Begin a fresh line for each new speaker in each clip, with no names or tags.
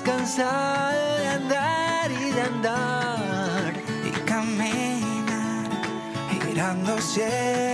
Estás cansado de andar y de andar y caminar, girando siempre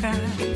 nunca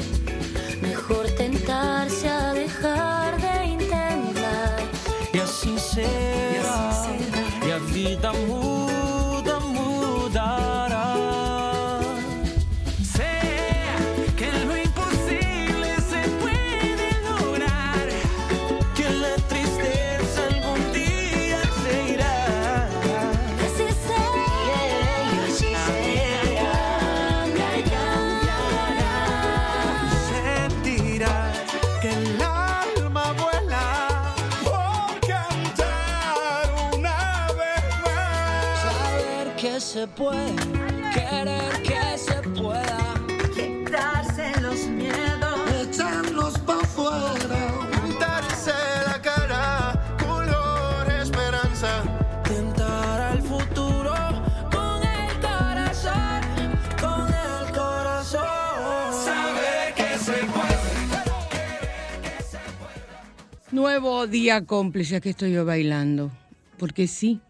día
cómplice, aquí estoy yo bailando, porque sí.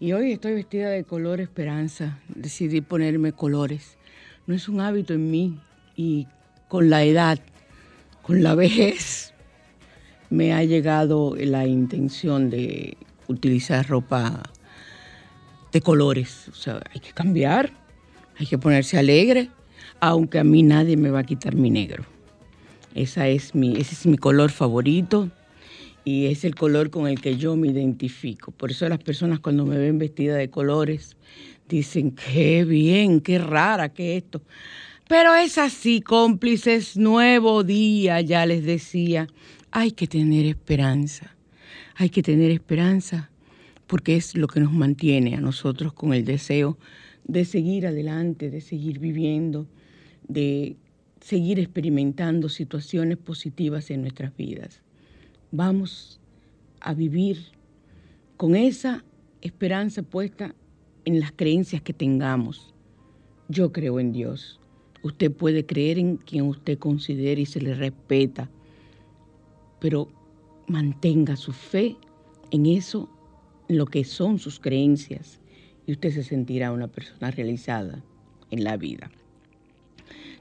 Y hoy estoy vestida de color esperanza, decidí ponerme colores. No es un hábito en mí y con la edad, con la vejez, me ha llegado la intención de utilizar ropa de colores. O sea, hay que cambiar, hay que ponerse alegre, aunque a mí nadie me va a quitar mi negro. Esa es mi, ese es mi color favorito y es el color con el que yo me identifico. Por eso las personas cuando me ven vestida de colores dicen, qué bien, qué rara, qué esto. Pero es así, cómplices, nuevo día, ya les decía, hay que tener esperanza, hay que tener esperanza porque es lo que nos mantiene a nosotros con el deseo de seguir adelante, de seguir viviendo, de seguir experimentando situaciones positivas en nuestras vidas. Vamos a vivir con esa esperanza puesta en las creencias que tengamos. Yo creo en Dios. Usted puede creer en quien usted considere y se le respeta, pero mantenga su fe en eso, en lo que son sus creencias, y usted se sentirá una persona realizada en la vida.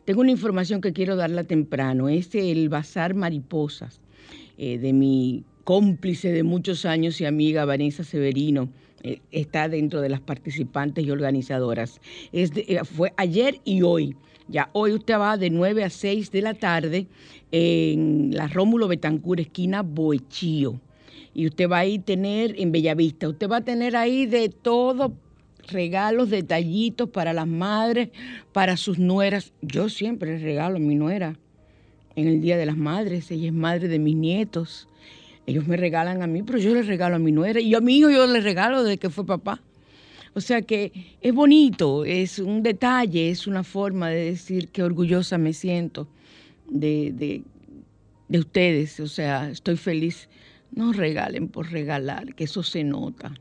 Tengo una información que quiero darla temprano. Es el Bazar Mariposas eh, de mi cómplice de muchos años y amiga Vanessa Severino. Eh, está dentro de las participantes y organizadoras. Es de- eh, fue ayer y hoy. Ya hoy usted va de 9 a 6 de la tarde en la Rómulo Betancur, esquina Boechío. Y usted va a ir tener en Bellavista, usted va a tener ahí de todo, regalos, detallitos para las madres, para sus nueras. Yo siempre regalo a mi nuera en el Día de las Madres. Ella es madre de mis nietos. Ellos me regalan a mí, pero yo les regalo a mi nuera. Y a mi hijo yo les regalo desde que fue papá. O sea que es bonito, es un detalle, es una forma de decir que orgullosa me siento de, de, de ustedes. O sea, estoy feliz. No regalen por regalar, que eso se nota.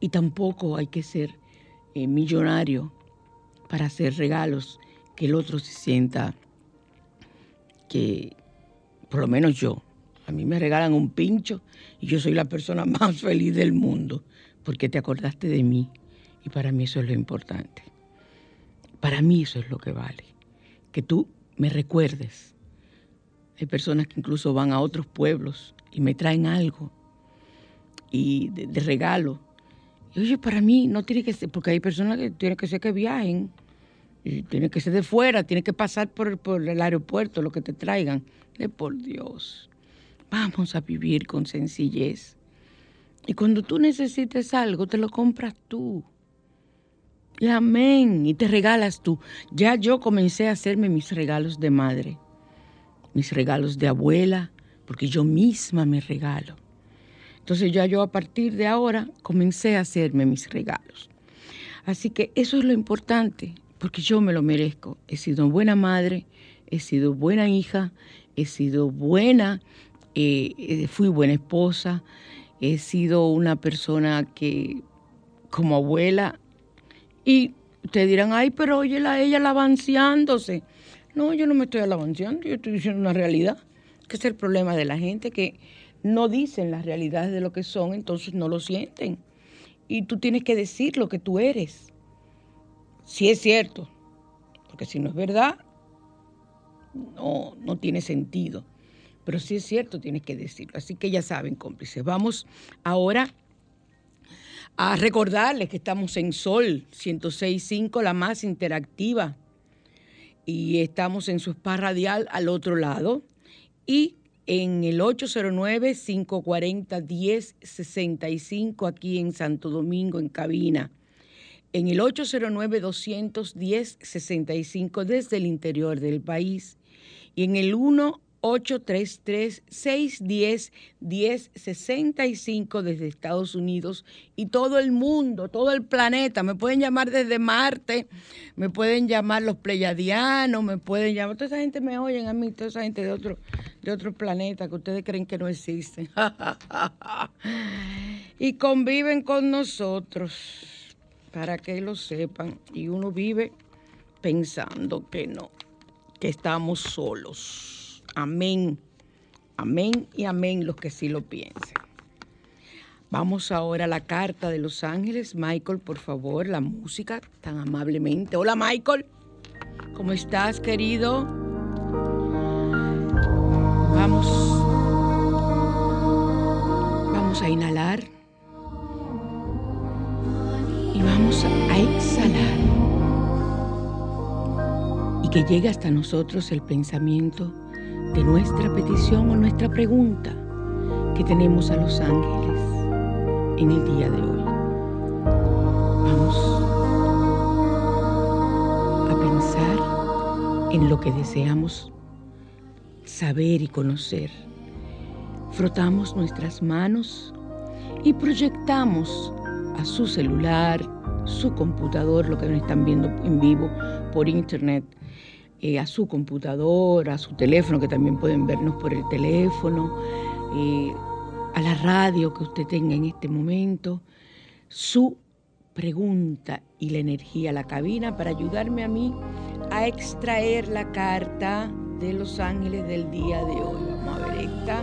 Y tampoco hay que ser eh, millonario para hacer regalos que el otro se sienta que, por lo menos yo, a mí me regalan un pincho y yo soy la persona más feliz del mundo porque te acordaste de mí y para mí eso es lo importante. Para mí eso es lo que vale, que tú me recuerdes. Hay personas que incluso van a otros pueblos y me traen algo y de, de regalo. Y oye, para mí no tiene que ser, porque hay personas que tiene que ser que viajen, tiene que ser de fuera, tiene que pasar por, por el aeropuerto, lo que te traigan. De por Dios, vamos a vivir con sencillez. Y cuando tú necesites algo, te lo compras tú. Y amén, y te regalas tú. Ya yo comencé a hacerme mis regalos de madre, mis regalos de abuela, porque yo misma me regalo. Entonces ya yo a partir de ahora comencé a hacerme mis regalos. Así que eso es lo importante, porque yo me lo merezco. He sido buena madre, he sido buena hija, he sido buena, eh, eh, fui buena esposa, he sido una persona que como abuela, y ustedes dirán, ay, pero oye, la, ella alabanciándose. No, yo no me estoy alabanciando, yo estoy diciendo una realidad, que es el problema de la gente, que no dicen las realidades de lo que son, entonces no lo sienten. Y tú tienes que decir lo que tú eres. Si es cierto, porque si no es verdad, no, no tiene sentido. Pero si es cierto, tienes que decirlo. Así que ya saben, cómplices. Vamos ahora a recordarles que estamos en Sol 106.5, la más interactiva. Y estamos en su spa radial al otro lado. Y en el 809-540-1065 aquí en Santo Domingo, en cabina. En el 809-210-65 desde el interior del país. Y en el 1-833-610-1065 desde Estados Unidos y todo el mundo, todo el planeta. Me pueden llamar desde Marte, me pueden llamar los pleyadianos, me pueden llamar. Toda esa gente me oyen a mí, toda esa gente de otro, de otro planeta que ustedes creen que no existen. y conviven con nosotros, para que lo sepan. Y uno vive pensando que no, que estamos solos. Amén. Amén y amén los que sí lo piensen. Vamos ahora a la carta de los ángeles. Michael, por favor, la música tan amablemente. Hola Michael, ¿cómo estás querido? Vamos. Vamos a inhalar. A exhalar. Y que llegue hasta nosotros el pensamiento de nuestra petición o nuestra pregunta que tenemos a los ángeles en el día de hoy. Vamos a pensar en lo que deseamos saber y conocer. Frotamos nuestras manos y proyectamos a su celular, su computador, lo que nos están viendo en vivo por internet, eh, a su computadora, a su teléfono, que también pueden vernos por el teléfono, eh, a la radio que usted tenga en este momento, su pregunta y la energía a la cabina para ayudarme a mí a extraer la carta de los ángeles del día de hoy. Vamos a ver esta,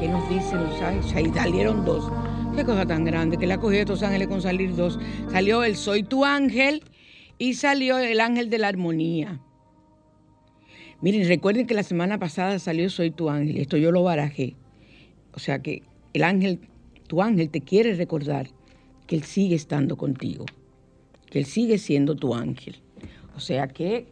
que nos dicen los ángeles, ahí salieron dos. Qué cosa tan grande, que le ha cogido estos ángeles con salir dos. Salió el Soy tu ángel y salió el ángel de la armonía. Miren, recuerden que la semana pasada salió Soy tu ángel, esto yo lo barajé. O sea que el ángel, tu ángel te quiere recordar que él sigue estando contigo, que él sigue siendo tu ángel. O sea que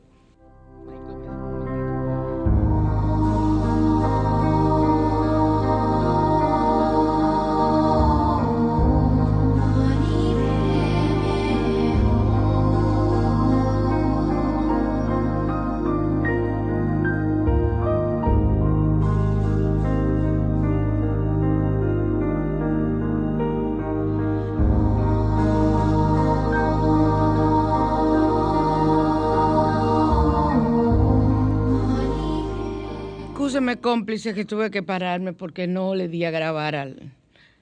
cómplice, que tuve que pararme porque no le di a grabar al.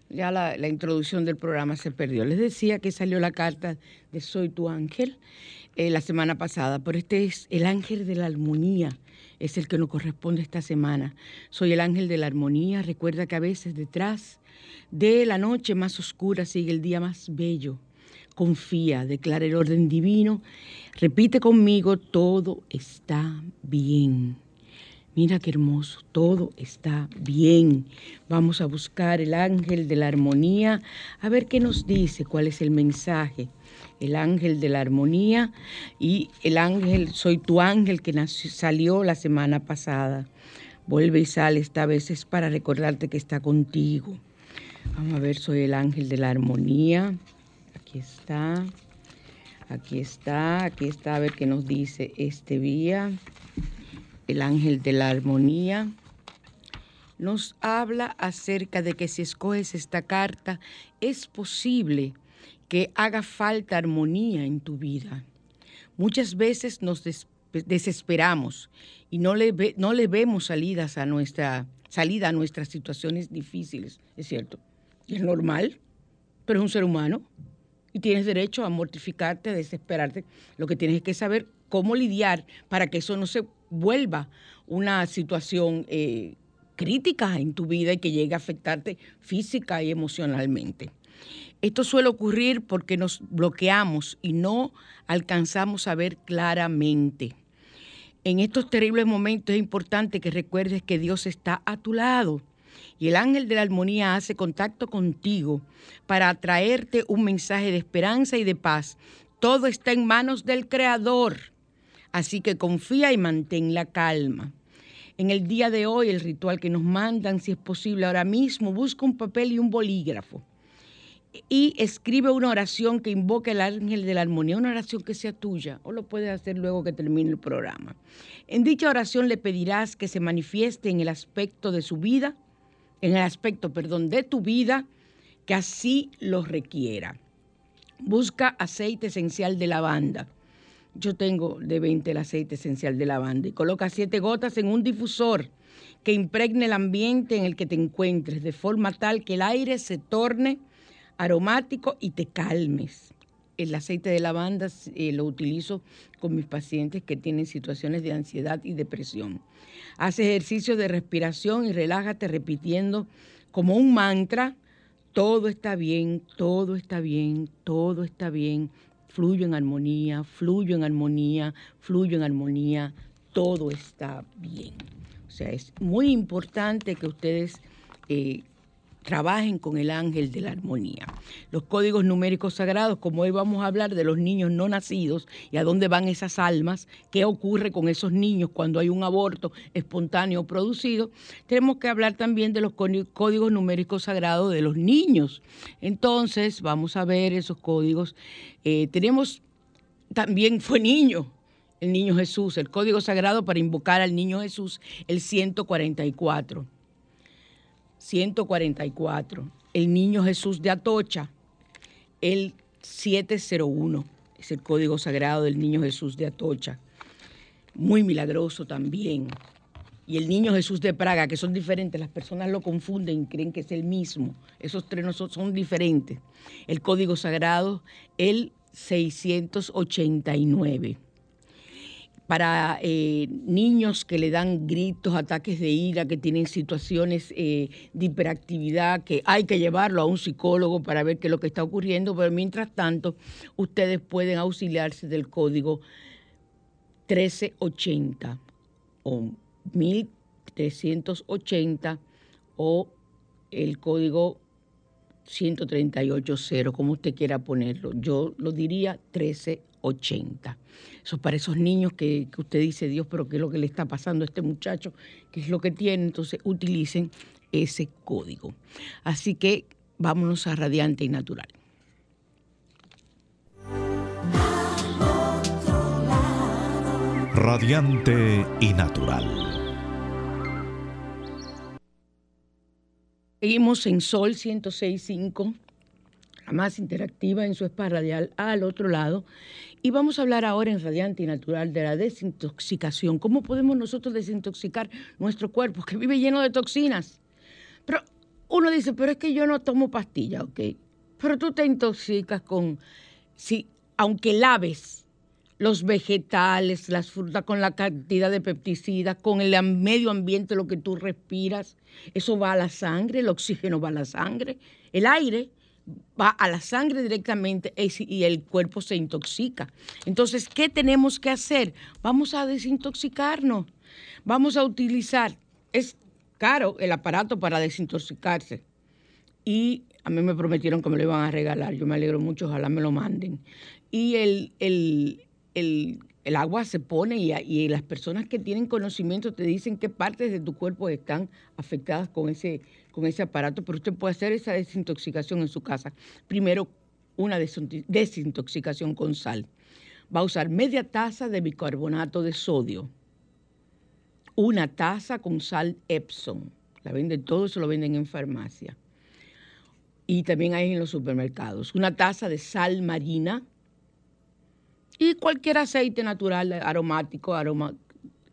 Ya la, introducción del programa se perdió. Les decía que salió la carta de Soy tu ángel eh, la semana pasada, pero este es el ángel de la armonía, es el que nos corresponde esta semana. Soy el ángel de la armonía. Recuerda que a veces detrás de la noche más oscura sigue el día más bello. Confía, declara el orden divino. Repite conmigo, todo está bien. Mira qué hermoso, todo está bien. Vamos a buscar el ángel de la armonía, a ver qué nos dice, cuál es el mensaje. El ángel de la armonía y el ángel, soy tu ángel que salió la semana pasada. Vuelve y sale, esta vez es para recordarte que está contigo. Vamos a ver, soy el ángel de la armonía. Aquí está, aquí está, aquí está, a ver qué nos dice este día el ángel de la armonía, nos habla acerca de que si escoges esta carta, es posible que haga falta armonía en tu vida. Muchas veces nos des- desesperamos y no le, no le vemos salidas a nuestra, salida a nuestras situaciones difíciles, es cierto. Es normal, pero es un ser humano y tienes derecho a mortificarte, a desesperarte. Lo que tienes que saber cómo lidiar para que eso no se vuelva una situación eh, crítica en tu vida y que llegue a afectarte física y emocionalmente. Esto suele ocurrir porque nos bloqueamos y no alcanzamos a ver claramente. En estos terribles momentos es importante que recuerdes que Dios está a tu lado y el ángel de la armonía hace contacto contigo para traerte un mensaje de esperanza y de paz. Todo está en manos del Creador, así que confía y mantén la calma. En el día de hoy, el ritual que nos mandan, si es posible ahora mismo, busca un papel y un bolígrafo y escribe una oración que invoque al ángel de la armonía, una oración que sea tuya, o lo puedes hacer luego que termine el programa. En dicha oración le pedirás que se manifieste en el aspecto de su vida, en el aspecto, perdón, de tu vida, que así lo requiera. Busca aceite esencial de lavanda. Yo tengo de 20 el aceite esencial de lavanda y coloca siete gotas en un difusor que impregne el ambiente en el que te encuentres de forma tal que el aire se torne aromático y te calmes. El aceite de lavanda eh, lo utilizo con mis pacientes que tienen situaciones de ansiedad y depresión. Haz ejercicio de respiración y relájate repitiendo como un mantra, todo está bien, todo está bien, todo está bien, fluyo en armonía, fluyo en armonía, fluyo en armonía, todo está bien. O sea, es muy importante que ustedes eh, trabajen con el ángel de la armonía. Los códigos numéricos sagrados, como hoy vamos a hablar de los niños no nacidos y a dónde van esas almas, qué ocurre con esos niños cuando hay un aborto espontáneo producido, tenemos que hablar también de los códi- códigos numéricos sagrados de los niños. Entonces, vamos a ver esos códigos. Eh, tenemos también fue niño, el niño Jesús, el código sagrado para invocar al niño Jesús, el 144. 144. El niño Jesús de Atocha, el 701. Es el código sagrado del niño Jesús de Atocha. muy milagroso también. Y el niño Jesús de Praga, que son diferentes, las personas lo confunden y creen que es el mismo. Esos tres no son, son diferentes. El código sagrado, el 689 para eh, niños que le dan gritos, ataques de ira, que tienen situaciones eh, de hiperactividad, que hay que llevarlo a un psicólogo para ver qué es lo que está ocurriendo, pero mientras tanto ustedes pueden auxiliarse del código 1380 o 1380 o el código 138.0, como usted quiera ponerlo. Yo lo diría 1380. Eso para esos niños que, que, usted dice, Dios, pero ¿qué es lo que le está pasando a este muchacho? ¿Qué es lo que tiene? Entonces utilicen ese código. Así que vámonos a Radiante y Natural.
Radiante y Natural.
Seguimos en Sol 106.5, la más interactiva en su spa radial al otro lado. Y vamos a hablar ahora en Radiante y Natural de la desintoxicación. ¿Cómo podemos nosotros desintoxicar nuestro cuerpo que vive lleno de toxinas? Pero uno dice, pero es que yo no tomo pastilla, ok. Pero tú te intoxicas con, si, aunque laves los vegetales, las frutas, con la cantidad de pesticidas, con el medio ambiente, lo que tú respiras. Eso va a la sangre, el oxígeno va a la sangre, el aire va a la sangre directamente y el cuerpo se intoxica. Entonces, ¿qué tenemos que hacer? Vamos a desintoxicarnos. Vamos a utilizar, es caro el aparato para desintoxicarse. Y a mí me prometieron que me lo iban a regalar. Yo me alegro mucho, ojalá me lo manden. Y el, el, el, el agua se pone y, las personas que tienen conocimiento te dicen qué partes de tu cuerpo están afectadas con ese, con ese aparato, pero usted puede hacer esa desintoxicación en su casa. Primero, una desintoxicación con sal. Va a usar media taza de bicarbonato de sodio, una taza con sal Epsom. La venden todo eso lo venden en farmacia. Y también hay en los supermercados. Una taza de sal marina, y cualquier aceite natural, aromático, aroma,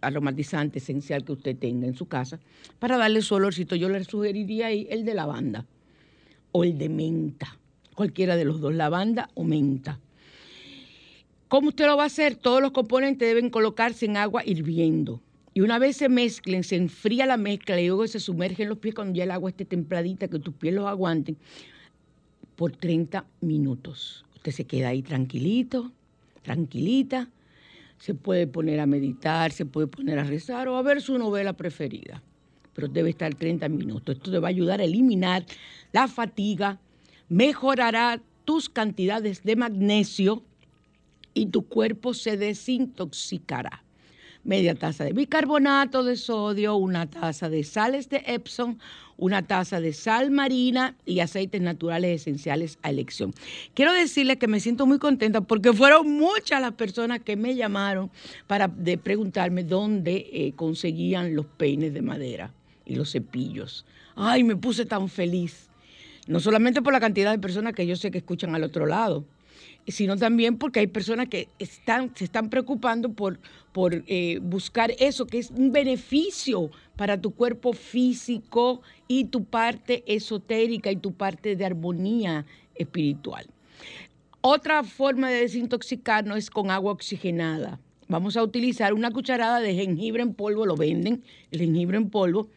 aromatizante esencial que usted tenga en su casa para darle su olorcito. Yo le sugeriría ahí el de lavanda o el de menta, cualquiera de los dos, lavanda o menta. ¿Cómo usted lo va a hacer? Todos los componentes deben colocarse en agua hirviendo. Y una vez se mezclen, se enfría la mezcla y luego se sumergen los pies cuando ya el agua esté templadita, que tus pies los aguanten, por 30 minutos. Usted se queda ahí tranquilito, tranquilita, se puede poner a meditar, se puede poner a rezar o a ver su novela preferida, pero debe estar 30 minutos. Esto te va a ayudar a eliminar la fatiga, mejorará tus cantidades de magnesio y tu cuerpo se desintoxicará media taza de bicarbonato de sodio, una taza de sales de Epsom, una taza de sal marina y aceites naturales esenciales a elección. Quiero decirles que me siento muy contenta porque fueron muchas las personas que me llamaron para preguntarme dónde eh, conseguían los peines de madera y los cepillos. Ay, me puse tan feliz. No solamente por la cantidad de personas que yo sé que escuchan al otro lado, sino también porque hay personas que están, se están preocupando por, por eh, buscar eso, que es un beneficio para tu cuerpo físico y tu parte esotérica y tu parte de armonía espiritual. Otra forma de desintoxicarnos es con agua oxigenada. Vamos a utilizar una cucharada de jengibre en polvo, lo venden, el jengibre en polvo,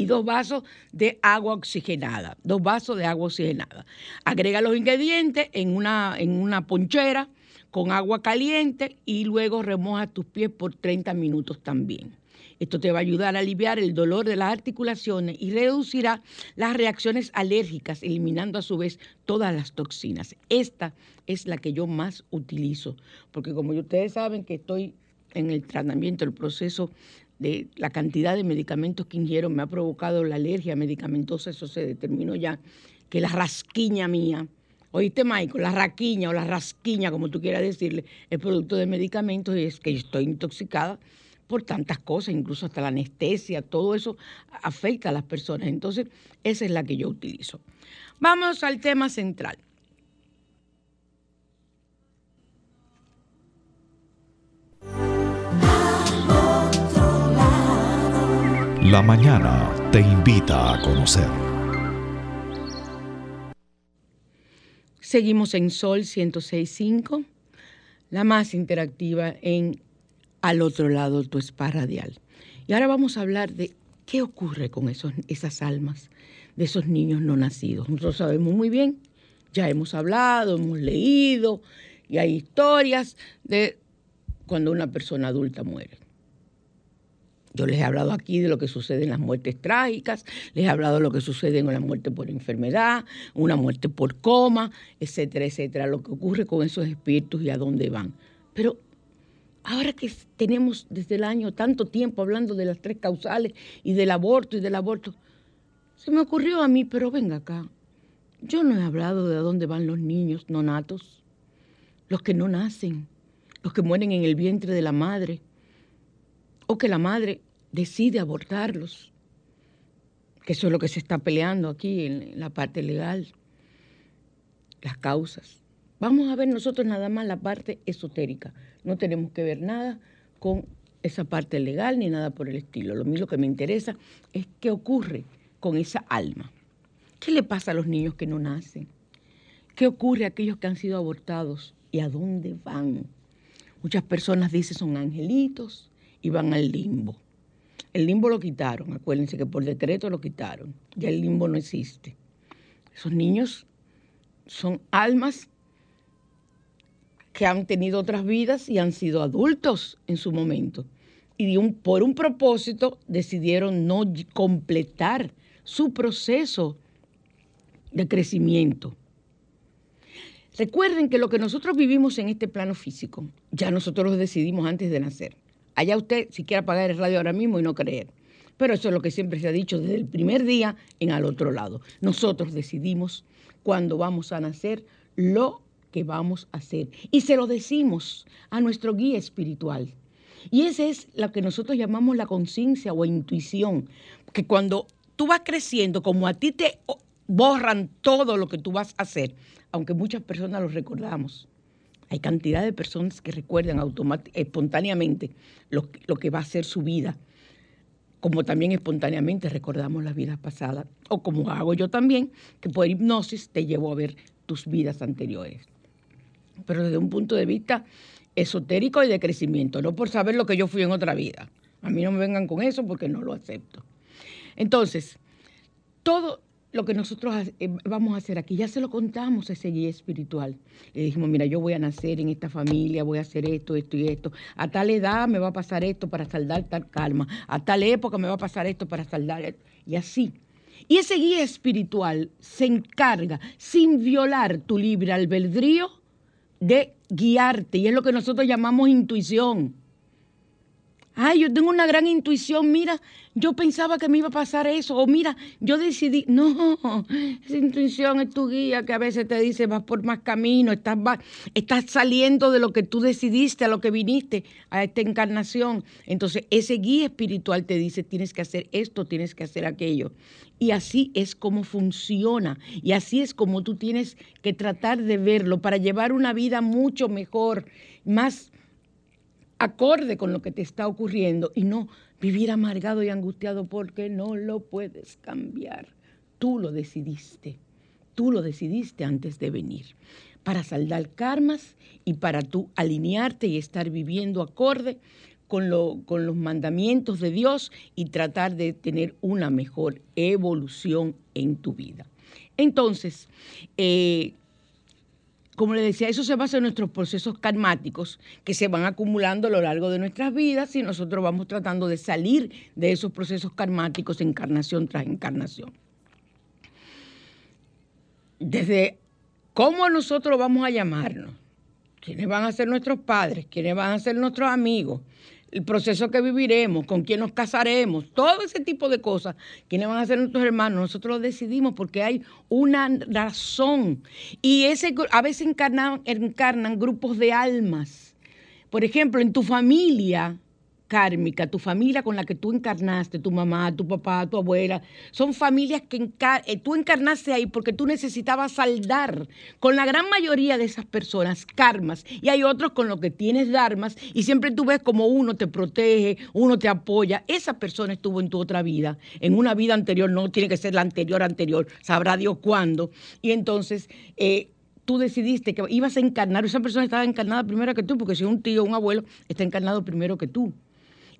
y dos vasos de agua oxigenada, dos vasos de agua oxigenada. Agrega los ingredientes en una, en una ponchera con agua caliente y luego remoja tus pies por 30 minutos también. Esto te va a ayudar a aliviar el dolor de las articulaciones y reducirá las reacciones alérgicas, eliminando a su vez todas las toxinas. Esta es la que yo más utilizo, porque como ustedes saben que estoy en el tratamiento, el proceso de la cantidad de medicamentos que ingiero me ha provocado la alergia medicamentosa, eso se determinó ya, que la rasquiña mía, oíste Michael, la raquiña o la rasquiña, como tú quieras decirle, es producto de medicamentos y es que estoy intoxicada por tantas cosas, incluso hasta la anestesia, todo eso afecta a las personas. Entonces, esa es la que yo utilizo. Vamos al tema central.
La mañana te invita a conocer.
Seguimos en Sol 106.5, la más interactiva en Al otro lado tu spa radial. Y ahora vamos a hablar de qué ocurre con esos, esas almas de esos niños no nacidos. Nosotros sabemos muy bien, ya hemos hablado, hemos leído, y hay historias de cuando una persona adulta muere. Yo les he hablado aquí de lo que sucede en las muertes trágicas, les he hablado de lo que sucede en la muerte por enfermedad, una muerte por coma, etcétera, etcétera, lo que ocurre con esos espíritus y a dónde van. Pero ahora que tenemos desde el año tanto tiempo hablando de las tres causales y del aborto y del aborto, se me ocurrió a mí, pero venga acá, yo no he hablado de a dónde van los niños no natos, los que no nacen, los que mueren en el vientre de la madre o que la madre decide abortarlos, que eso es lo que se está peleando aquí en la parte legal, las causas. Vamos a ver nosotros nada más la parte esotérica, no tenemos que ver nada con esa parte legal ni nada por el estilo. Lo mismo que me interesa es qué ocurre con esa alma. ¿Qué le pasa a los niños que no nacen? ¿Qué ocurre a aquellos que han sido abortados y a dónde van? Muchas personas dicen son angelitos, y van al limbo. El limbo lo quitaron, acuérdense que por decreto lo quitaron, ya el limbo no existe. Esos niños son almas que han tenido otras vidas y han sido adultos en su momento. Y por un propósito decidieron no completar su proceso de crecimiento. Recuerden que lo que nosotros vivimos en este plano físico, ya nosotros lo decidimos antes de nacer. Allá usted si quiere apagar el radio ahora mismo y no creer. Pero eso es lo que siempre se ha dicho desde el primer día en al otro lado. Nosotros decidimos cuándo vamos a nacer lo que vamos a hacer. Y se lo decimos a nuestro guía espiritual. Y esa es lo que nosotros llamamos la conciencia o intuición. Que cuando tú vas creciendo, como a ti te borran todo lo que tú vas a hacer, aunque muchas personas lo recordamos. Hay cantidad de personas que recuerdan espontáneamente lo, lo que va a ser su vida, como también espontáneamente recordamos las vidas pasadas, o como hago yo también, que por hipnosis te llevo a ver tus vidas anteriores. Pero desde un punto de vista esotérico y de crecimiento, no por saber lo que yo fui en otra vida. A mí no me vengan con eso porque no lo acepto. Entonces, todo lo que nosotros eh, vamos a hacer aquí. Ya se lo contamos a ese guía espiritual. Le dijimos, mira, yo voy a nacer en esta familia, voy a hacer esto, esto y esto. A tal edad me va a pasar esto para saldar tal calma. A tal época me va a pasar esto para saldar. Y así. Y ese guía espiritual se encarga, sin violar tu libre albedrío, de guiarte. Y es lo que nosotros llamamos intuición. Ay, yo tengo una gran intuición, mira, yo pensaba que me iba a pasar eso, o mira, yo decidí, no, esa intuición es tu guía que a veces te dice, vas por más camino, estás, estás saliendo de lo que tú decidiste, a lo que viniste, a esta encarnación. Entonces, ese guía espiritual te dice, tienes que hacer esto, tienes que hacer aquello. Y así es como funciona, y así es como tú tienes que tratar de verlo para llevar una vida mucho mejor, más acorde con lo que te está ocurriendo y no vivir amargado y angustiado porque no lo puedes cambiar. Tú lo decidiste, tú lo decidiste antes de venir, para saldar karmas y para tú alinearte y estar viviendo acorde con, lo, con los mandamientos de Dios y tratar de tener una mejor evolución en tu vida. Entonces, eh, como le decía, eso se basa en nuestros procesos karmáticos que se van acumulando a lo largo de nuestras vidas y nosotros vamos tratando de salir de esos procesos karmáticos encarnación tras encarnación. Desde cómo nosotros vamos a llamarnos, quiénes van a ser nuestros padres, quiénes van a ser nuestros amigos, el proceso que viviremos, con quién nos casaremos, todo ese tipo de cosas, quiénes van a ser nuestros hermanos, nosotros lo decidimos porque hay una razón. Y ese, a veces encarnan, encarnan grupos de almas. Por ejemplo, en tu familia, kármica, tu familia con la que tú encarnaste, tu mamá, tu papá, tu abuela, son familias que eh, tú encarnaste ahí porque tú necesitabas saldar con la gran mayoría de esas personas karmas y hay otros con los que tienes dharmas y siempre tú ves como uno te protege, uno te apoya. Esa persona estuvo en tu otra vida, en una vida anterior, no tiene que ser la anterior anterior, sabrá Dios cuándo. Y entonces... eh, tú decidiste que ibas a encarnar, esa persona estaba encarnada primero que tú, porque si un tío, un abuelo, está encarnado primero que tú.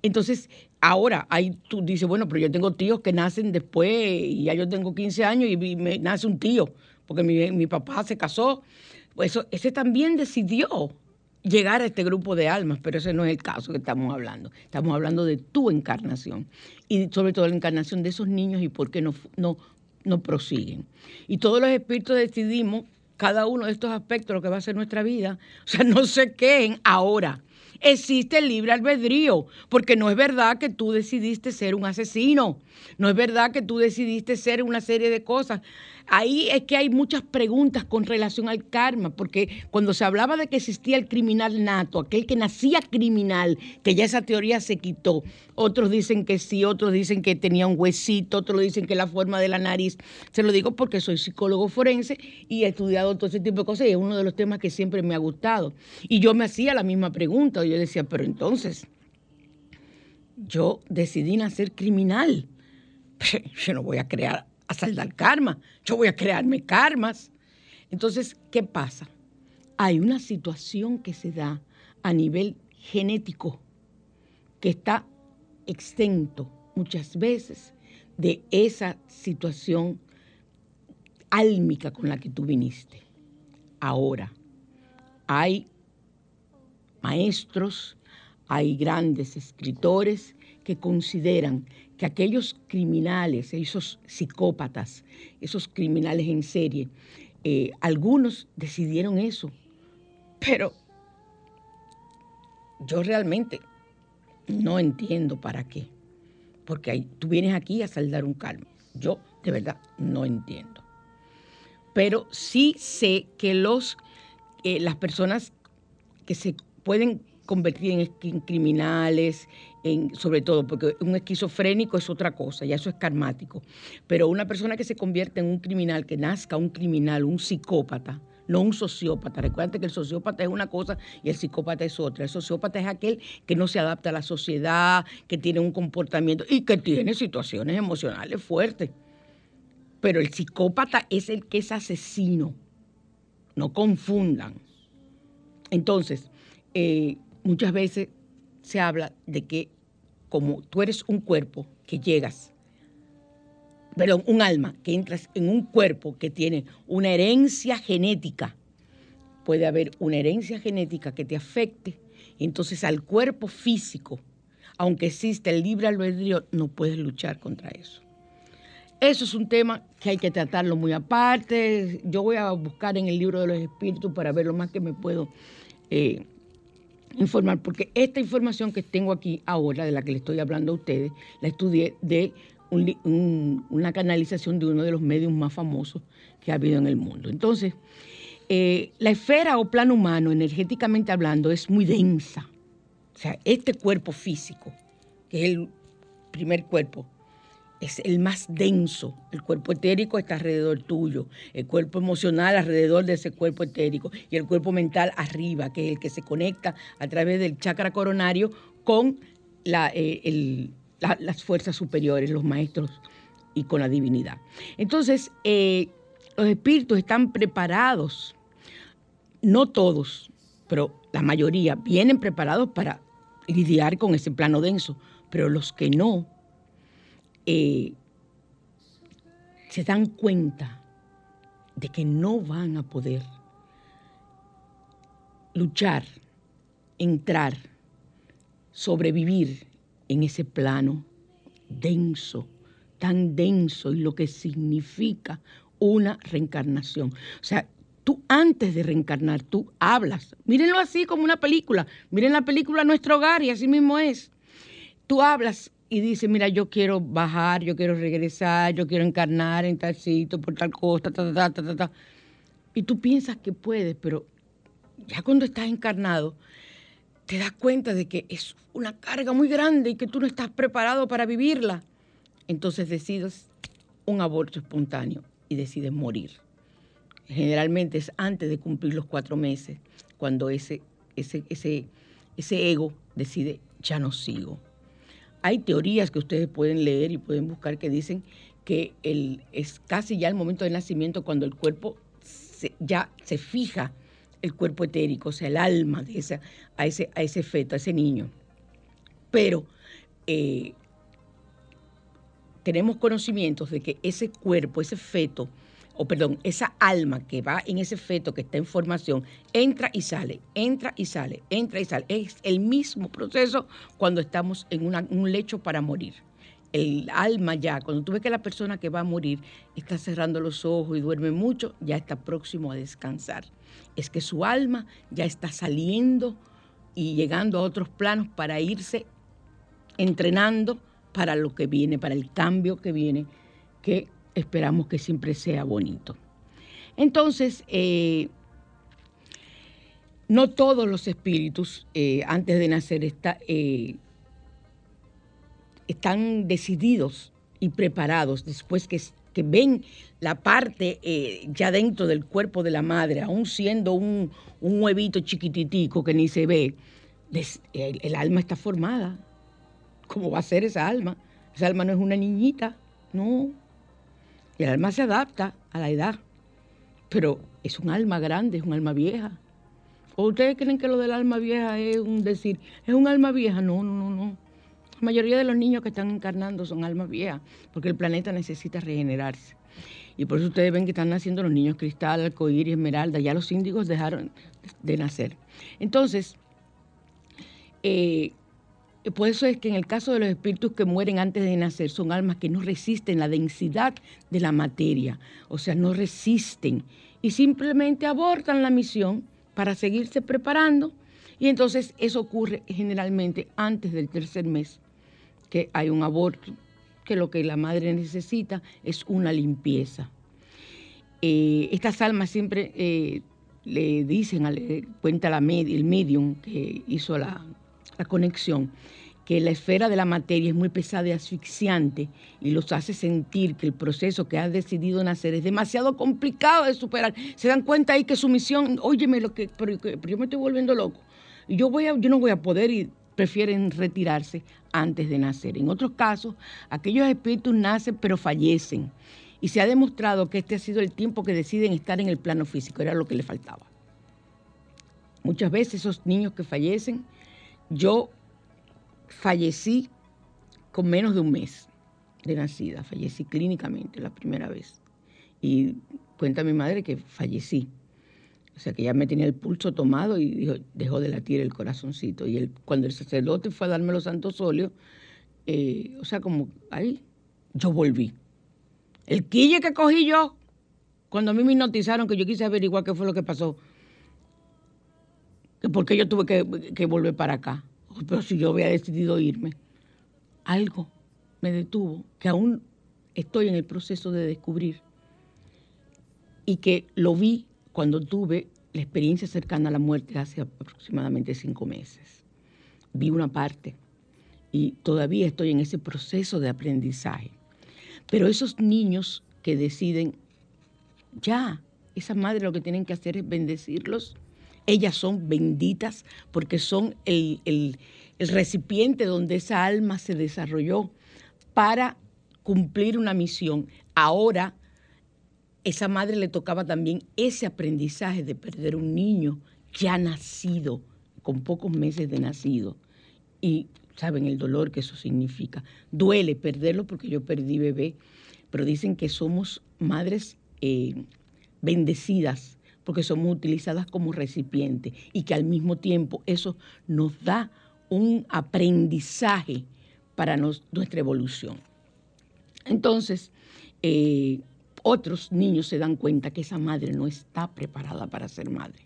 Entonces, ahora ahí tú dices, bueno, pero yo tengo tíos que nacen después y ya yo tengo 15 años y me nace un tío, porque mi, mi papá se casó. Pues eso, ese también decidió llegar a este grupo de almas, pero ese no es el caso que estamos hablando. Estamos hablando de tu encarnación y sobre todo la encarnación de esos niños y por qué no, no, no prosiguen. Y todos los espíritus decidimos cada uno de estos aspectos, lo que va a ser nuestra vida. O sea, no se queden ahora. Existe el libre albedrío, porque no es verdad que tú decidiste ser un asesino, no es verdad que tú decidiste ser una serie de cosas. Ahí es que hay muchas preguntas con relación al karma, porque cuando se hablaba de que existía el criminal nato, aquel que nacía criminal, que ya esa teoría se quitó, otros dicen que sí, otros dicen que tenía un huesito, otros dicen que la forma de la nariz. Se lo digo porque soy psicólogo forense y he estudiado todo ese tipo de cosas y es uno de los temas que siempre me ha gustado. Y yo me hacía la misma pregunta, yo decía, pero entonces, yo decidí nacer criminal. Yo no voy a crear, a saldar karma, yo voy a crearme karmas. Entonces, ¿qué pasa? Hay una situación que se da a nivel genético que está exento muchas veces de esa situación álmica con la que tú viniste. Ahora, hay maestros, hay grandes escritores que consideran que aquellos criminales, esos psicópatas, esos criminales en serie, eh, algunos decidieron eso, pero yo realmente no entiendo para qué, porque tú vienes aquí a saldar un karma. Yo de verdad no entiendo. Pero sí sé que los, eh, las personas que se pueden convertir en, criminales, sobre todo, porque un esquizofrénico es otra cosa, ya eso es karmático. Pero una persona que se convierte en un criminal, que nazca un criminal, un psicópata, no un sociópata. Recuerda que el sociópata es una cosa y el psicópata es otra. El sociópata es aquel que no se adapta a la sociedad, que tiene un comportamiento y que tiene situaciones emocionales fuertes. Pero el psicópata es el que es asesino. No confundan. Entonces, eh, muchas veces se habla de que como tú eres un cuerpo que llegas, perdón, un alma que entras en un cuerpo que tiene una herencia genética, puede haber una herencia genética que te afecte, entonces al cuerpo físico, aunque exista el libre albedrío, no puedes luchar contra eso. Eso es un tema que hay que tratarlo muy aparte. Yo voy a buscar en el libro de los espíritus para ver lo más que me puedo eh, informar, porque esta información que tengo aquí ahora, de la que le estoy hablando a ustedes, la estudié de una canalización de uno de los medios más famosos que ha habido en el mundo. Entonces, eh, la esfera o plano humano, energéticamente hablando, es muy densa. O sea, este cuerpo físico, que es el primer cuerpo, es el más denso. El cuerpo etérico está alrededor tuyo, el cuerpo emocional alrededor de ese cuerpo etérico y el cuerpo mental arriba, que es el que se conecta a través del chakra coronario con eh, las fuerzas superiores, los maestros y con la divinidad. Entonces, eh, los espíritus están preparados, no todos, pero la mayoría vienen preparados para lidiar con ese plano denso, pero los que no, eh, se dan cuenta de que no van a poder luchar, entrar, sobrevivir en ese plano denso, tan denso y lo que significa una reencarnación. O sea, tú antes de reencarnar, tú hablas. Mírenlo así como una película. Miren la película Nuestro Hogar y así mismo es tú hablas y dices, mira, yo quiero bajar, yo quiero regresar, yo quiero encarnar en tal sitio, por tal cosa, ta, ta, ta, ta, ta, ta. Y tú piensas que puedes, pero ya cuando estás encarnado, te das cuenta de que es una carga muy grande y que tú no estás preparado para vivirla. Entonces decides un aborto espontáneo y decides morir. Generalmente es antes de cumplir los cuatro meses, cuando ese, ese, ese, ese ego decide, ya no sigo. Hay teorías que ustedes pueden leer y pueden buscar que dicen que el, es casi ya el momento del nacimiento cuando el cuerpo ya se fija el cuerpo etérico, o sea, el alma de esa, a, ese, a ese feto, a ese niño. Pero eh, tenemos conocimientos de que ese cuerpo, ese feto, o perdón, esa alma que va en ese feto que está en formación, entra y sale, entra y sale, entra y sale. Es el mismo proceso cuando estamos en un lecho para morir. El alma ya, cuando tú ves que la persona que va a morir está cerrando los ojos y duerme mucho, ya está próximo a descansar. Es que su alma ya está saliendo y llegando a otros planos para irse entrenando para lo que viene, para el cambio que viene, que esperamos que siempre sea bonito. Entonces, eh, no todos los espíritus eh, antes de nacer está, eh, están decididos y preparados después que, que ven la parte ya dentro del cuerpo de la madre, aún siendo un, un huevito chiquititico que ni se ve, el, el alma está formada. ¿Cómo va a ser esa alma? Esa alma no es una niñita, no. El alma se adapta a la edad, pero es un alma grande, es un alma vieja. ¿O ustedes creen que lo del alma vieja es un decir, es un alma vieja? No, no, no, no. La mayoría de los niños que están encarnando son almas viejas, porque el planeta necesita regenerarse. Y por eso ustedes ven que están naciendo los niños cristal, arcoíris, esmeralda, ya los índigos dejaron de nacer. Entonces, eh, por eso es que en el caso de los espíritus que mueren antes de nacer, son almas que no resisten la densidad de la materia, o sea, no resisten y simplemente abortan la misión para seguirse preparando. Y entonces eso ocurre generalmente antes del tercer mes, que hay un aborto, que lo que la madre necesita es una limpieza. Eh, estas almas siempre eh, le dicen, cuenta el medium que hizo la, conexión, que la esfera de la materia es muy pesada y asfixiante y los hace sentir que el proceso que ha decidido nacer es demasiado complicado de superar. Se dan cuenta ahí que su misión, óyeme, lo que, pero, yo me estoy volviendo loco. Yo, voy a, yo no voy a poder y prefieren retirarse antes de nacer. En otros casos, aquellos espíritus nacen pero fallecen. Y se ha demostrado que este ha sido el tiempo que deciden estar en el plano físico, era lo que le faltaba. Muchas veces esos niños que fallecen, yo fallecí con menos de un mes de nacida, fallecí clínicamente la primera vez. Y cuenta mi madre que fallecí. O sea, que ya me tenía el pulso tomado y dijo, dejó de latir el corazoncito. Y cuando el sacerdote fue a darme los santos óleos, eh, o sea, como ahí, yo volví. El quille que cogí yo, cuando a mí me notizaron que yo quise averiguar qué fue lo que pasó, que por qué yo tuve que, que volver para acá. Pero si yo había decidido irme, algo me detuvo, que aún estoy en el proceso de descubrir y que lo vi cuando tuve la experiencia cercana a la muerte hace aproximadamente cinco meses. Vi una parte y todavía estoy en ese proceso de aprendizaje. Pero esos niños que deciden, ya, esa madre lo que tienen que hacer es bendecirlos. Ellas son benditas porque son el, el- recipiente donde esa alma se desarrolló para cumplir una misión. Ahora, esa madre le tocaba también ese aprendizaje de perder un niño ya nacido, con pocos meses de nacido. Y saben el dolor que eso significa. Duele perderlo porque yo perdí bebé, pero dicen que somos madres eh, bendecidas porque somos utilizadas como recipiente y que al mismo tiempo eso nos da un aprendizaje para nuestra evolución. Entonces, eh, otros niños se dan cuenta que esa madre no está preparada para ser madre.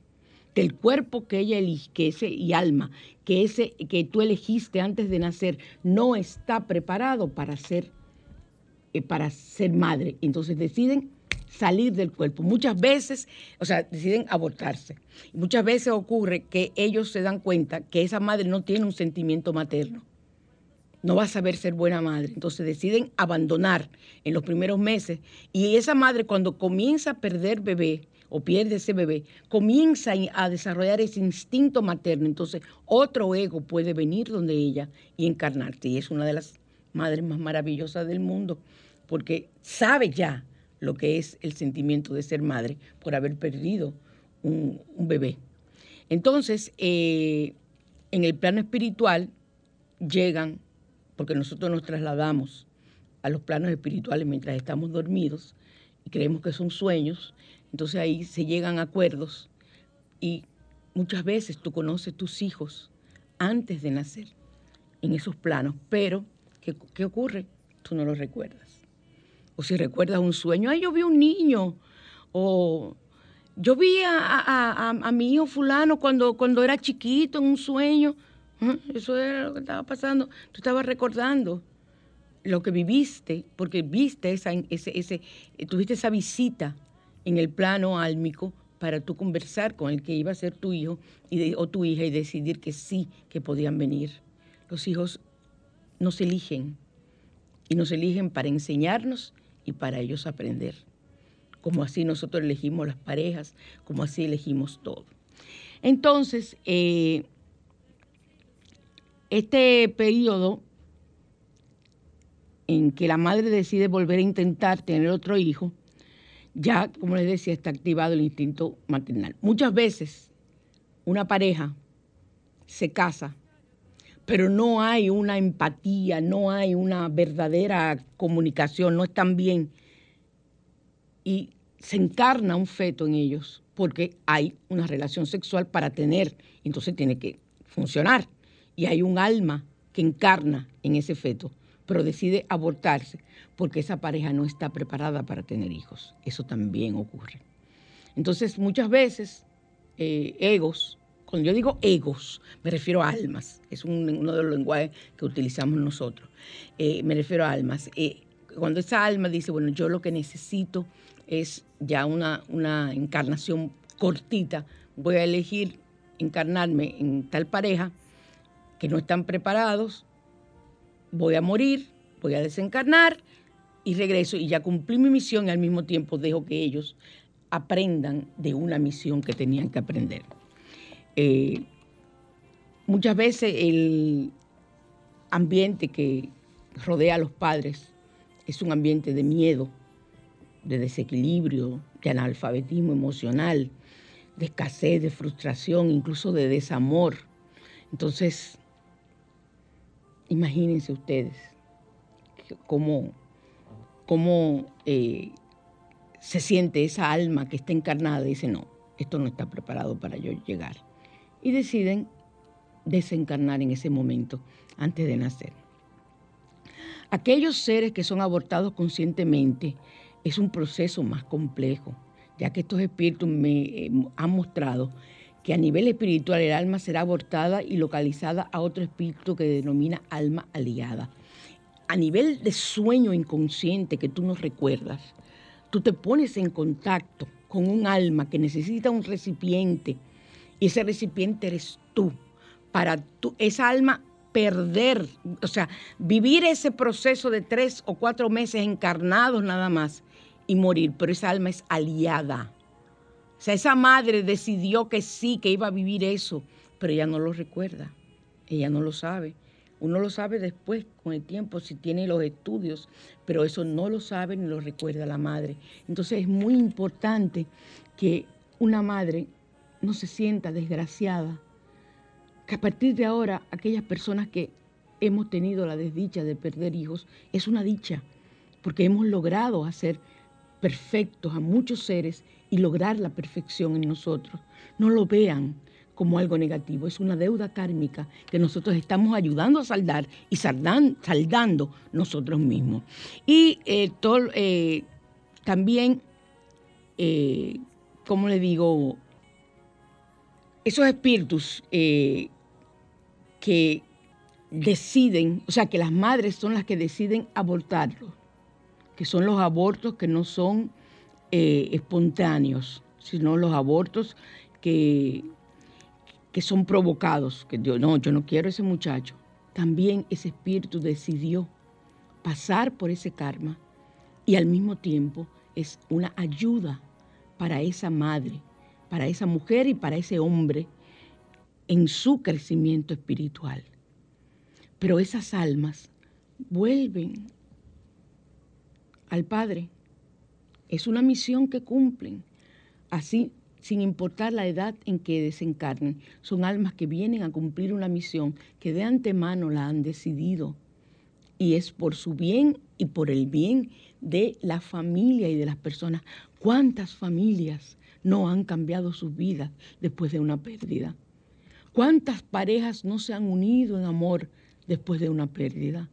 Que el cuerpo que ella elige, que ese y alma, que ese que tú elegiste antes de nacer, no está preparado para ser, eh, para ser madre. Entonces deciden salir del cuerpo. Muchas veces, o sea, deciden abortarse. Muchas veces ocurre que ellos se dan cuenta que esa madre no tiene un sentimiento materno. No va a saber ser buena madre. Entonces deciden abandonar en los primeros meses. Y esa madre cuando comienza a perder bebé o pierde ese bebé, comienza a desarrollar ese instinto materno. Entonces otro ego puede venir donde ella y encarnarse. Y es una de las madres más maravillosas del mundo porque sabe ya lo que es el sentimiento de ser madre por haber perdido un, bebé. Entonces, eh, en el plano espiritual llegan, porque nosotros nos trasladamos a los planos espirituales mientras estamos dormidos y creemos que son sueños, entonces ahí se llegan acuerdos y muchas veces tú conoces tus hijos antes de nacer en esos planos, pero ¿qué, qué ocurre? Tú no los recuerdas o si recuerdas un sueño, ay, yo vi un niño, o yo vi a, a- a- mi hijo fulano cuando, cuando era chiquito en un sueño, eso era lo que estaba pasando, tú estabas recordando lo que viviste, porque viste esa, ese, ese, tuviste esa visita en el plano álmico para tú conversar con el que iba a ser tu hijo y o tu hija y decidir que sí, que podían venir. Los hijos no se eligen, y nos eligen para enseñarnos y para ellos aprender. Como así nosotros elegimos las parejas, como así elegimos todo. Entonces, eh, este periodo en que la madre decide volver a intentar tener otro hijo, ya, como les decía, está activado el instinto maternal. Muchas veces una pareja se casa pero no hay una empatía, no hay una verdadera comunicación, no están bien. Y se encarna un feto en ellos porque hay una relación sexual para tener, entonces tiene que funcionar. Y hay un alma que encarna en ese feto, pero decide abortarse porque esa pareja no está preparada para tener hijos. Eso también ocurre. Entonces, muchas veces, eh, egos, cuando yo digo egos, me refiero a almas, es un- uno de los lenguajes que utilizamos nosotros. Eh, me refiero a almas. Eh, cuando esa alma dice, bueno, yo lo que necesito es ya una, una encarnación cortita, voy a elegir encarnarme en tal pareja que no están preparados, voy a morir, voy a desencarnar y regreso y ya cumplí mi misión y al mismo tiempo dejo que ellos aprendan de una misión que tenían que aprender. Eh, muchas veces el ambiente que rodea a los padres es un ambiente de miedo, de desequilibrio, de analfabetismo emocional, de escasez, de frustración, incluso de desamor. Entonces, imagínense ustedes cómo, cómo eh, se siente esa alma que está encarnada y dice, no, esto no está preparado para yo llegar. Y deciden desencarnar en ese momento antes de nacer. Aquellos seres que son abortados conscientemente es un proceso más complejo, ya que estos espíritus me eh, han mostrado que a nivel espiritual el alma será abortada y localizada a otro espíritu que denomina alma aliada. A nivel de sueño inconsciente que tú no recuerdas, tú te pones en contacto con un alma que necesita un recipiente y ese recipiente eres tú para tú, esa alma perder, o sea, vivir ese proceso de tres o cuatro meses encarnados nada más y morir, pero esa alma es aliada. O sea, esa madre decidió que sí, que iba a vivir eso, pero ella no lo recuerda, ella no lo sabe. Uno lo sabe después, con el tiempo, si tiene los estudios, pero eso no lo sabe ni lo recuerda la madre. Entonces es muy importante que una madre no se sienta desgraciada, que a partir de ahora aquellas personas que hemos tenido la desdicha de perder hijos, es una dicha, porque hemos logrado hacer perfectos a muchos seres y lograr la perfección en nosotros. No lo vean como algo negativo, es una deuda kármica que nosotros estamos ayudando a saldar y saldan- saldando nosotros mismos. Y eh, eh, también, eh, como le digo, esos espíritus eh, que deciden, o sea, que las madres son las que deciden abortarlo, que son los abortos que no son eh, espontáneos, sino los abortos que, que son provocados, que yo no, yo no quiero ese muchacho. También ese espíritu decidió pasar por ese karma y al mismo tiempo es una ayuda para esa madre, para esa mujer y para ese hombre en su crecimiento espiritual. Pero esas almas vuelven al Padre. Es una misión que cumplen, así sin importar la edad en que desencarnen. Son almas que vienen a cumplir una misión que de antemano la han decidido. Y es por su bien y por el bien de la familia y de las personas. ¿Cuántas familias no han cambiado sus vidas después de una pérdida? ¿Cuántas parejas no se han unido en amor después de una pérdida?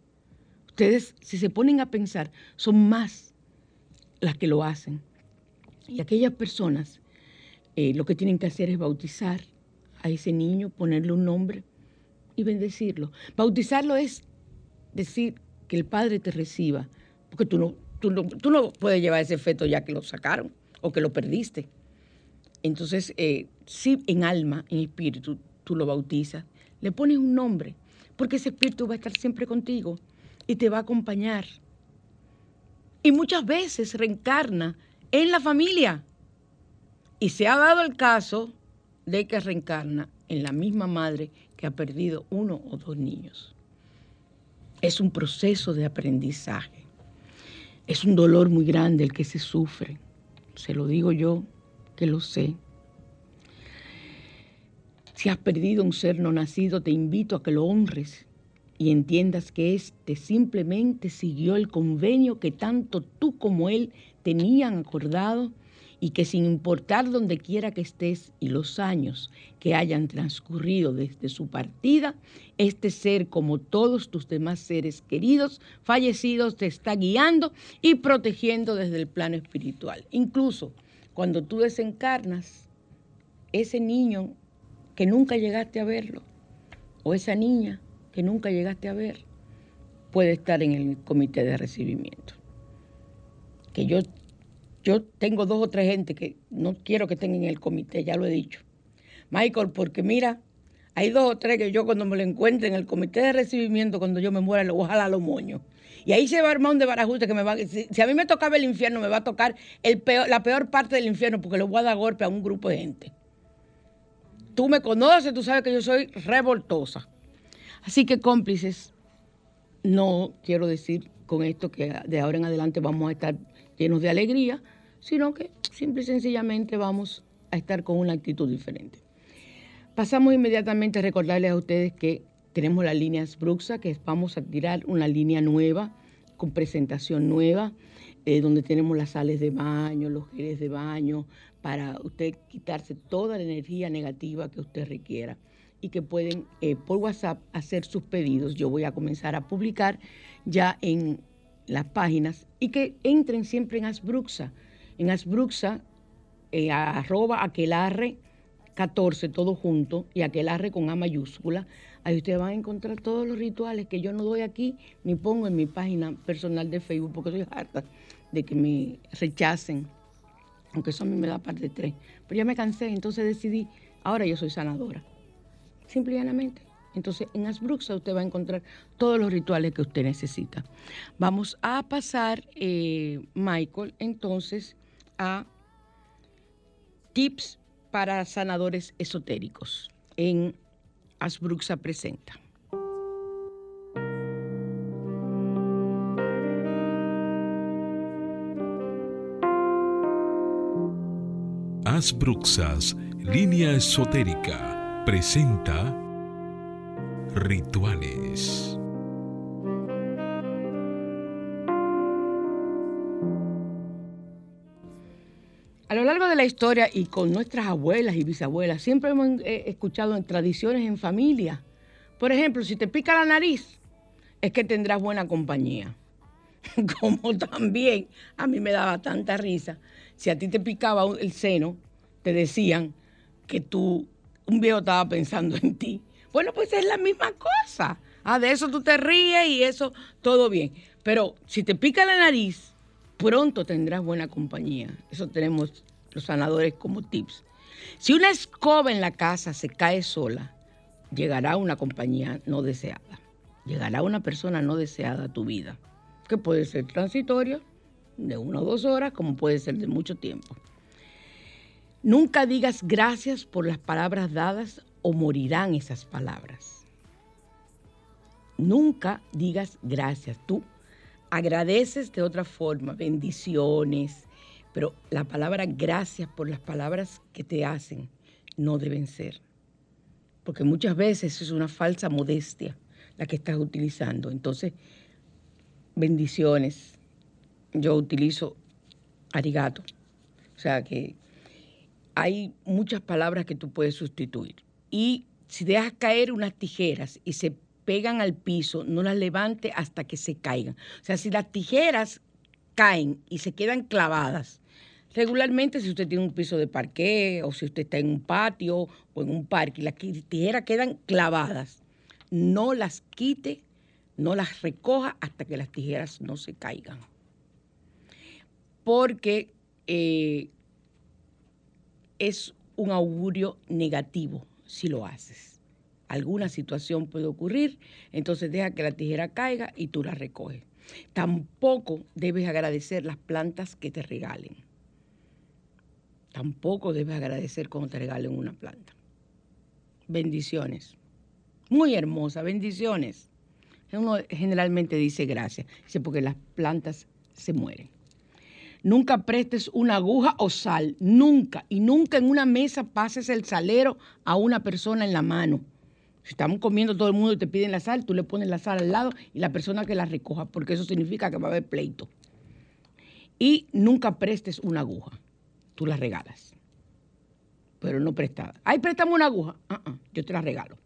Ustedes, si se ponen a pensar, son más las que lo hacen. Y aquellas personas eh, lo que tienen que hacer es bautizar a ese niño, ponerle un nombre y bendecirlo. Bautizarlo es decir que el Padre te reciba, porque tú no, tú no, tú no puedes llevar ese feto ya que lo sacaron o que lo perdiste. Entonces, eh, si en alma, en espíritu, tú lo bautizas, le pones un nombre, porque ese espíritu va a estar siempre contigo y te va a acompañar. Y muchas veces reencarna en la familia. Y se ha dado el caso de que reencarna en la misma madre que ha perdido uno o dos niños. Es un proceso de aprendizaje. Es un dolor muy grande el que se sufre. Se lo digo yo, que lo sé. Si has perdido un ser no nacido, te invito a que lo honres y entiendas que éste simplemente siguió el convenio que tanto tú como él tenían acordado y que sin importar donde quiera que estés y los años que hayan transcurrido desde su partida, este ser, como todos tus demás seres queridos, fallecidos, te está guiando y protegiendo desde el plano espiritual. Incluso cuando tú desencarnas, ese niño que nunca llegaste a verlo, o esa niña que nunca llegaste a ver, puede estar en el comité de recibimiento. Que yo, yo tengo dos o tres gente que no quiero que estén en el comité, ya lo he dicho. Michael, porque mira, hay dos o tres que yo cuando me lo encuentre en el comité de recibimiento, cuando yo me muera, lo voy Y ahí se va a armar un de barajuste que me va si, si a mí me tocaba el infierno, me va a tocar el peor, la peor parte del infierno porque le voy a dar golpe a un grupo de gente. Tú me conoces, tú sabes que yo soy revoltosa. Así que cómplices, no quiero decir con esto que de ahora en adelante vamos a estar llenos de alegría, sino que simple y sencillamente vamos a estar con una actitud diferente. Pasamos inmediatamente a recordarles a ustedes que tenemos las líneas Bruxa, que vamos a tirar una línea nueva, con presentación nueva, eh, donde tenemos las sales de baño, los geles de baño, para usted quitarse toda la energía negativa que usted requiera y que pueden eh, por WhatsApp hacer sus pedidos. Yo voy a comenzar a publicar ya en las páginas y que entren siempre en Asbruxa. En Asbruxa, eh, arroba aquelarre 14, todo junto, y aquelarre con A mayúscula. Ahí ustedes van a encontrar todos los rituales que yo no doy aquí ni pongo en mi página personal de Facebook porque soy harta de que me rechacen, aunque eso a mí me da parte tres. Pero ya me cansé, entonces decidí, ahora yo soy sanadora simple y llanamente. Entonces, en Asbruxa usted va a encontrar todos los rituales que usted necesita. Vamos a pasar, eh, Michael, entonces, a tips para sanadores esotéricos en Asbruxa Presenta.
Asbruxas, línea esotérica presenta Rituales.
Historia y con nuestras abuelas y bisabuelas, siempre hemos eh, escuchado en tradiciones en familia. Por ejemplo, si te pica la nariz, es que tendrás buena compañía. Como también a mí me daba tanta risa, si a ti te picaba el seno, te decían que tú un viejo estaba pensando en ti. Bueno, pues es la misma cosa. Ah, de eso tú te ríes y eso todo bien. Pero si te pica la nariz, pronto tendrás buena compañía. Eso tenemos los sanadores como tips. Si una escoba en la casa se cae sola, llegará una compañía no deseada. Llegará una persona no deseada a tu vida, que puede ser transitoria, de una o dos horas, como puede ser de mucho tiempo. Nunca digas gracias por las palabras dadas o morirán esas palabras. Nunca digas gracias. Tú agradeces de otra forma, bendiciones, pero la palabra gracias por las palabras que te hacen no deben ser. Porque muchas veces es una falsa modestia la que estás utilizando. Entonces, bendiciones. Yo utilizo arigato. O sea que hay muchas palabras que tú puedes sustituir. Y si dejas caer unas tijeras y se pegan al piso, no las levante hasta que se caigan. O sea, si las tijeras caen y se quedan clavadas, regularmente si usted tiene un piso de parqué o si usted está en un patio o en un parque y las tijeras quedan clavadas, no las quite, no las recoja hasta que las tijeras no se caigan. Porque eh, es un augurio negativo si lo haces. Alguna situación puede ocurrir, entonces deja que la tijera caiga y tú la recoges. Tampoco debes agradecer las plantas que te regalen. Tampoco debes agradecer cuando te regalen una planta. Bendiciones. Muy hermosa, bendiciones. Uno generalmente dice gracias, dice porque las plantas se mueren. Nunca prestes una aguja o sal, nunca. Y nunca en una mesa pases el salero a una persona en la mano. Si estamos comiendo todo el mundo y te piden la sal, tú le pones la sal al lado y la persona que la recoja, porque eso significa que va a haber pleito. Y nunca prestes una aguja, tú la regalas, pero no prestada. Ay, préstame una aguja, Ah, ah, yo te la regalo.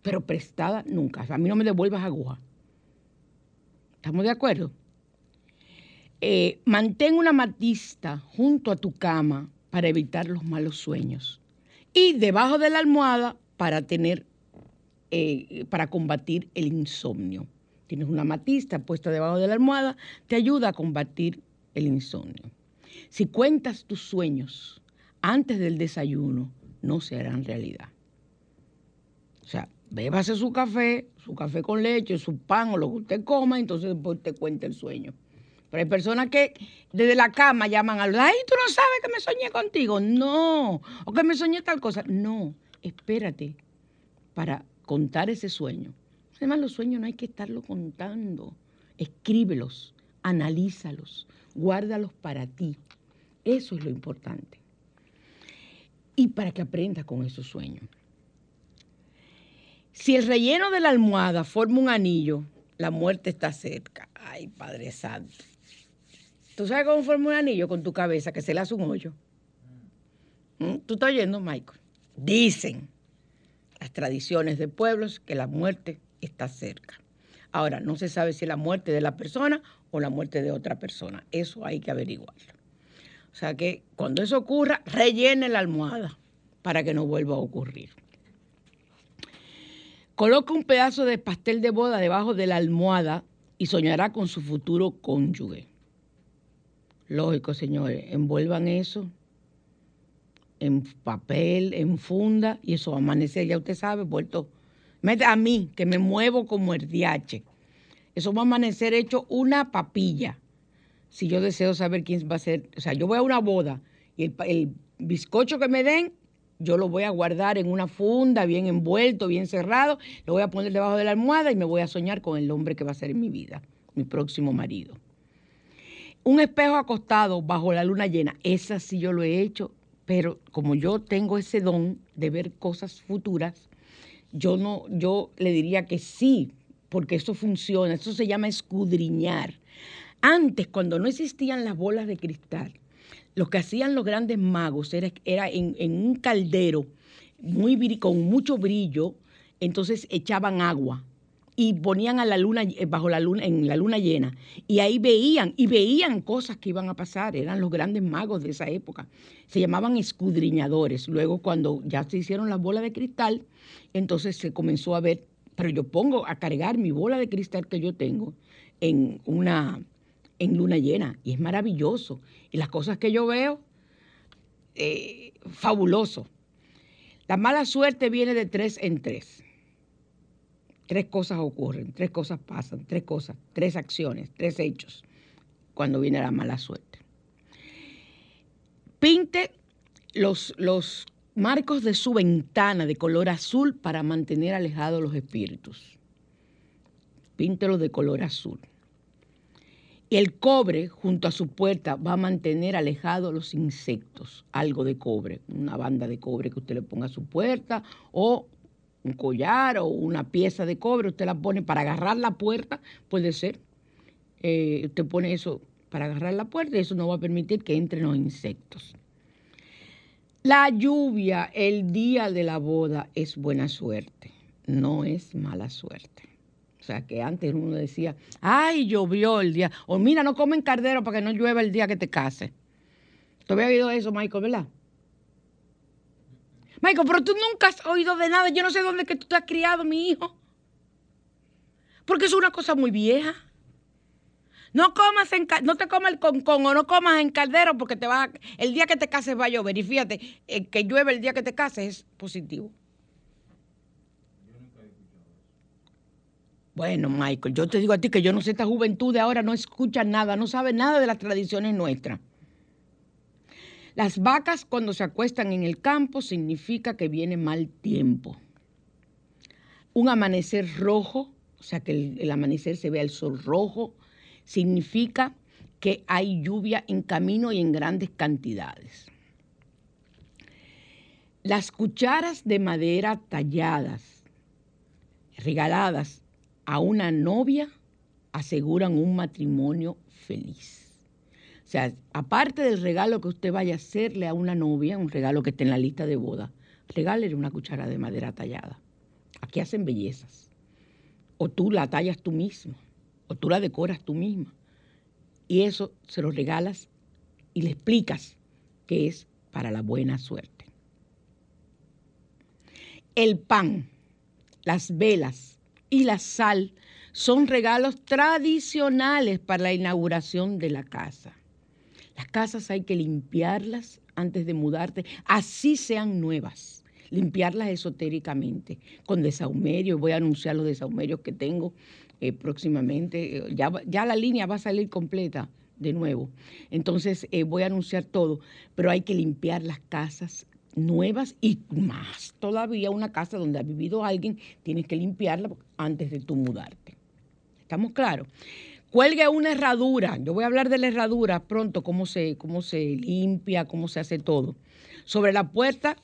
Pero prestada nunca. A mí no me devuelvas aguja. ¿Estamos de acuerdo? Eh, mantén una matista junto a tu cama para evitar los malos sueños. Y debajo de la almohada para tener, eh, para combatir el insomnio. Tienes una matista puesta debajo de la almohada, te ayuda a combatir el insomnio. Si cuentas tus sueños antes del desayuno, no se harán realidad. O sea, bébase su café, su café con leche, su pan o lo que usted coma, entonces después te cuenta el sueño. Pero hay personas que desde la cama llaman a ay, tú no sabes que me soñé contigo. No, o que me soñé tal cosa. No, espérate para contar ese sueño. Además, los sueños no hay que estarlo contando. Escríbelos, analízalos, guárdalos para ti. Eso es lo importante. Y para que aprendas con esos sueños. Si el relleno de la almohada forma un anillo, la muerte está cerca. Ay, Padre Santo. ¿Tú sabes cómo forma un anillo con tu cabeza que se le hace un hoyo? ¿Mm? ¿Tú estás oyendo, Michael? Dicen las tradiciones de pueblos que la muerte está cerca. Ahora, no se sabe si es la muerte de la persona o la muerte de otra persona. Eso hay que averiguarlo. O sea que cuando eso ocurra, rellene la almohada para que no vuelva a ocurrir. Coloca un pedazo de pastel de boda debajo de la almohada y soñará con su futuro cónyuge. Lógico, señores, envuelvan eso en papel, en funda, y eso amanece, ya usted sabe, vuelto. A mí, que me muevo como el diache. Eso va a amanecer hecho una papilla. Si yo deseo saber quién va a ser, o sea, yo voy a una boda y el, bizcocho que me den, yo lo voy a guardar en una funda, bien envuelto, bien cerrado, lo voy a poner debajo de la almohada y me voy a soñar con el hombre que va a ser en mi vida, mi próximo marido. Un espejo acostado bajo la luna llena, esa sí yo lo he hecho, pero como yo tengo ese don de ver cosas futuras, yo no, yo le diría que sí, porque eso funciona, eso se llama escudriñar. Antes, cuando no existían las bolas de cristal, lo que hacían los grandes magos era, era en, en un caldero muy, con mucho brillo, entonces echaban agua y ponían a la luna eh, bajo la luna en la luna llena. Y ahí veían y veían cosas que iban a pasar eran los grandes magos de esa época. Se llamaban escudriñadores. Luego cuando ya se hicieron las bolas de cristal entonces se comenzó a ver pero yo pongo a cargar mi bola de cristal que yo tengo en una en luna llena y es maravilloso. Y las cosas que yo veo, eh, fabuloso. La mala suerte viene de tres en tres. Tres cosas ocurren, tres cosas pasan, tres cosas, tres acciones, tres hechos cuando viene la mala suerte. Pinte los, los marcos de su ventana de color azul para mantener alejados los espíritus. Píntelo de color azul. El cobre junto a su puerta va a mantener alejados los insectos, algo de cobre, una banda de cobre que usted le ponga a su puerta o un collar o una pieza de cobre, usted la pone para agarrar la puerta, puede ser. Eh, usted pone eso para agarrar la puerta y eso no va a permitir que entren los insectos. La lluvia el día de la boda es buena suerte, no es mala suerte. O sea, que antes uno decía, ay, llovió el día. O mira, no comen cardero para que no llueva el día que te cases. ¿Tú habías oído eso, Michael, verdad? Michael, pero tú nunca has oído de nada. Yo no sé dónde que tú te has criado, mi hijo. Porque es una cosa muy vieja. No comas en, no te comas el concón o no comas en caldero porque te va el día que te cases va a llover. Y fíjate, el que llueve el día que te cases es positivo. Bueno, Michael, yo te digo a ti que yo no sé esta juventud de ahora, no escucha nada, no sabe nada de las tradiciones nuestras. Las vacas cuando se acuestan en el campo significa que viene mal tiempo. Un amanecer rojo, o sea que el, amanecer se vea el sol rojo, significa que hay lluvia en camino y en grandes cantidades. Las cucharas de madera talladas, regaladas a una novia, aseguran un matrimonio feliz. O sea, aparte del regalo que usted vaya a hacerle a una novia, un regalo que esté en la lista de boda, regálele una cuchara de madera tallada. Aquí hacen bellezas. O tú la tallas tú mismo, o tú la decoras tú misma. Y eso se lo regalas y le explicas que es para la buena suerte. El pan, las velas y la sal son regalos tradicionales para la inauguración de la casa. Las casas hay que limpiarlas antes de mudarte, así sean nuevas. Limpiarlas esotéricamente, con desahumerio. Voy a anunciar los desahumerios que tengo eh, próximamente. Eh, Ya, la línea va a salir completa de nuevo. Entonces eh, voy a anunciar todo, pero hay que limpiar las casas nuevas y más todavía una casa donde ha vivido alguien, tienes que limpiarla antes de tú mudarte. ¿Estamos claros? Cuelgue una herradura. Yo voy a hablar de la herradura pronto, cómo se, cómo se limpia, cómo se hace todo. Sobre la puerta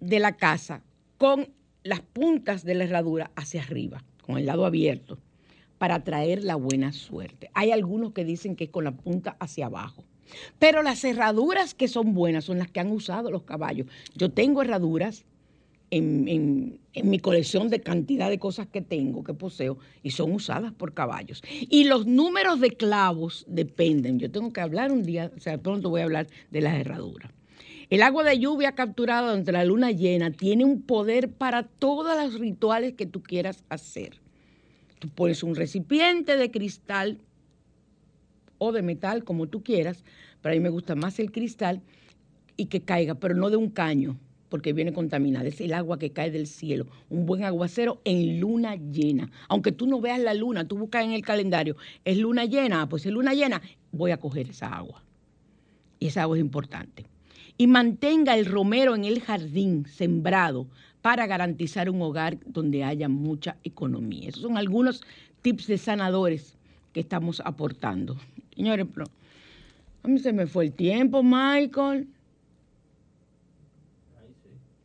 de la casa, con las puntas de la herradura hacia arriba, con el lado abierto, para traer la buena suerte. Hay algunos que dicen que es con la punta hacia abajo. Pero las herraduras que son buenas son las que han usado los caballos. Yo tengo herraduras en, en- mi colección de cantidad de cosas que tengo, que poseo, y son usadas por caballos. Y los números de clavos dependen. Yo tengo que hablar un día, o sea, pronto voy a hablar de las herraduras. El agua de lluvia capturada durante la luna llena tiene un poder para todos los rituales que tú quieras hacer. Tú pones un recipiente de cristal o de metal, como tú quieras, pero a mí me gusta más el cristal y que caiga, pero no de un caño, porque viene contaminada. Es el agua que cae del cielo, un buen aguacero en luna llena. Aunque tú no veas la luna, tú buscas en el calendario, es luna llena, ah, pues es luna llena, voy a coger esa agua. Y esa agua es importante. Y mantenga el romero en el jardín sembrado para garantizar un hogar donde haya mucha economía. Esos son algunos tips de sanadores que estamos aportando. Señores, pero a mí se me fue el tiempo, Michael.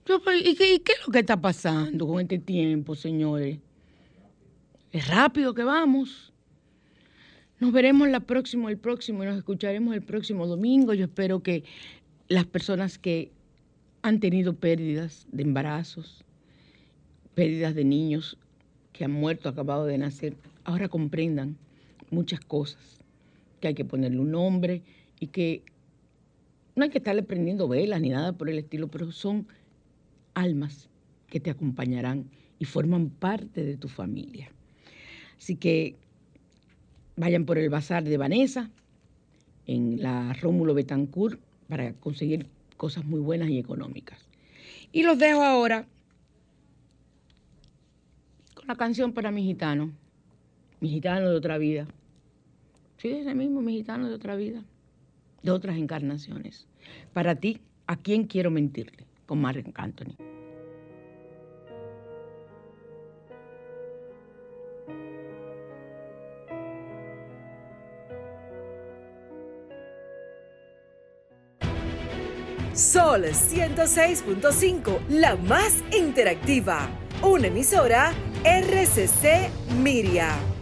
Yo, ¿y, qué, y qué es lo que está pasando con este tiempo, señores? Es rápido que vamos. Nos veremos la próxima, el próximo y nos escucharemos el próximo domingo. Yo espero que las personas que han tenido pérdidas de embarazos, pérdidas de niños que han muerto, acabado de nacer, ahora comprendan muchas cosas, que hay que ponerle un nombre y que no hay que estarle prendiendo velas ni nada por el estilo, pero son almas que te acompañarán y forman parte de tu familia. Así que vayan por el bazar de Vanessa en la Rómulo Betancourt para conseguir cosas muy buenas y económicas. Y los dejo ahora con la canción para mi gitano, mi gitano de otra vida. Sí, ese mismo, mi gitano de otra vida, de otras encarnaciones. Para ti, ¿a quién quiero mentirle? Con Mark Anthony.
Sol 106.5, la más interactiva. Una emisora RCC Miria.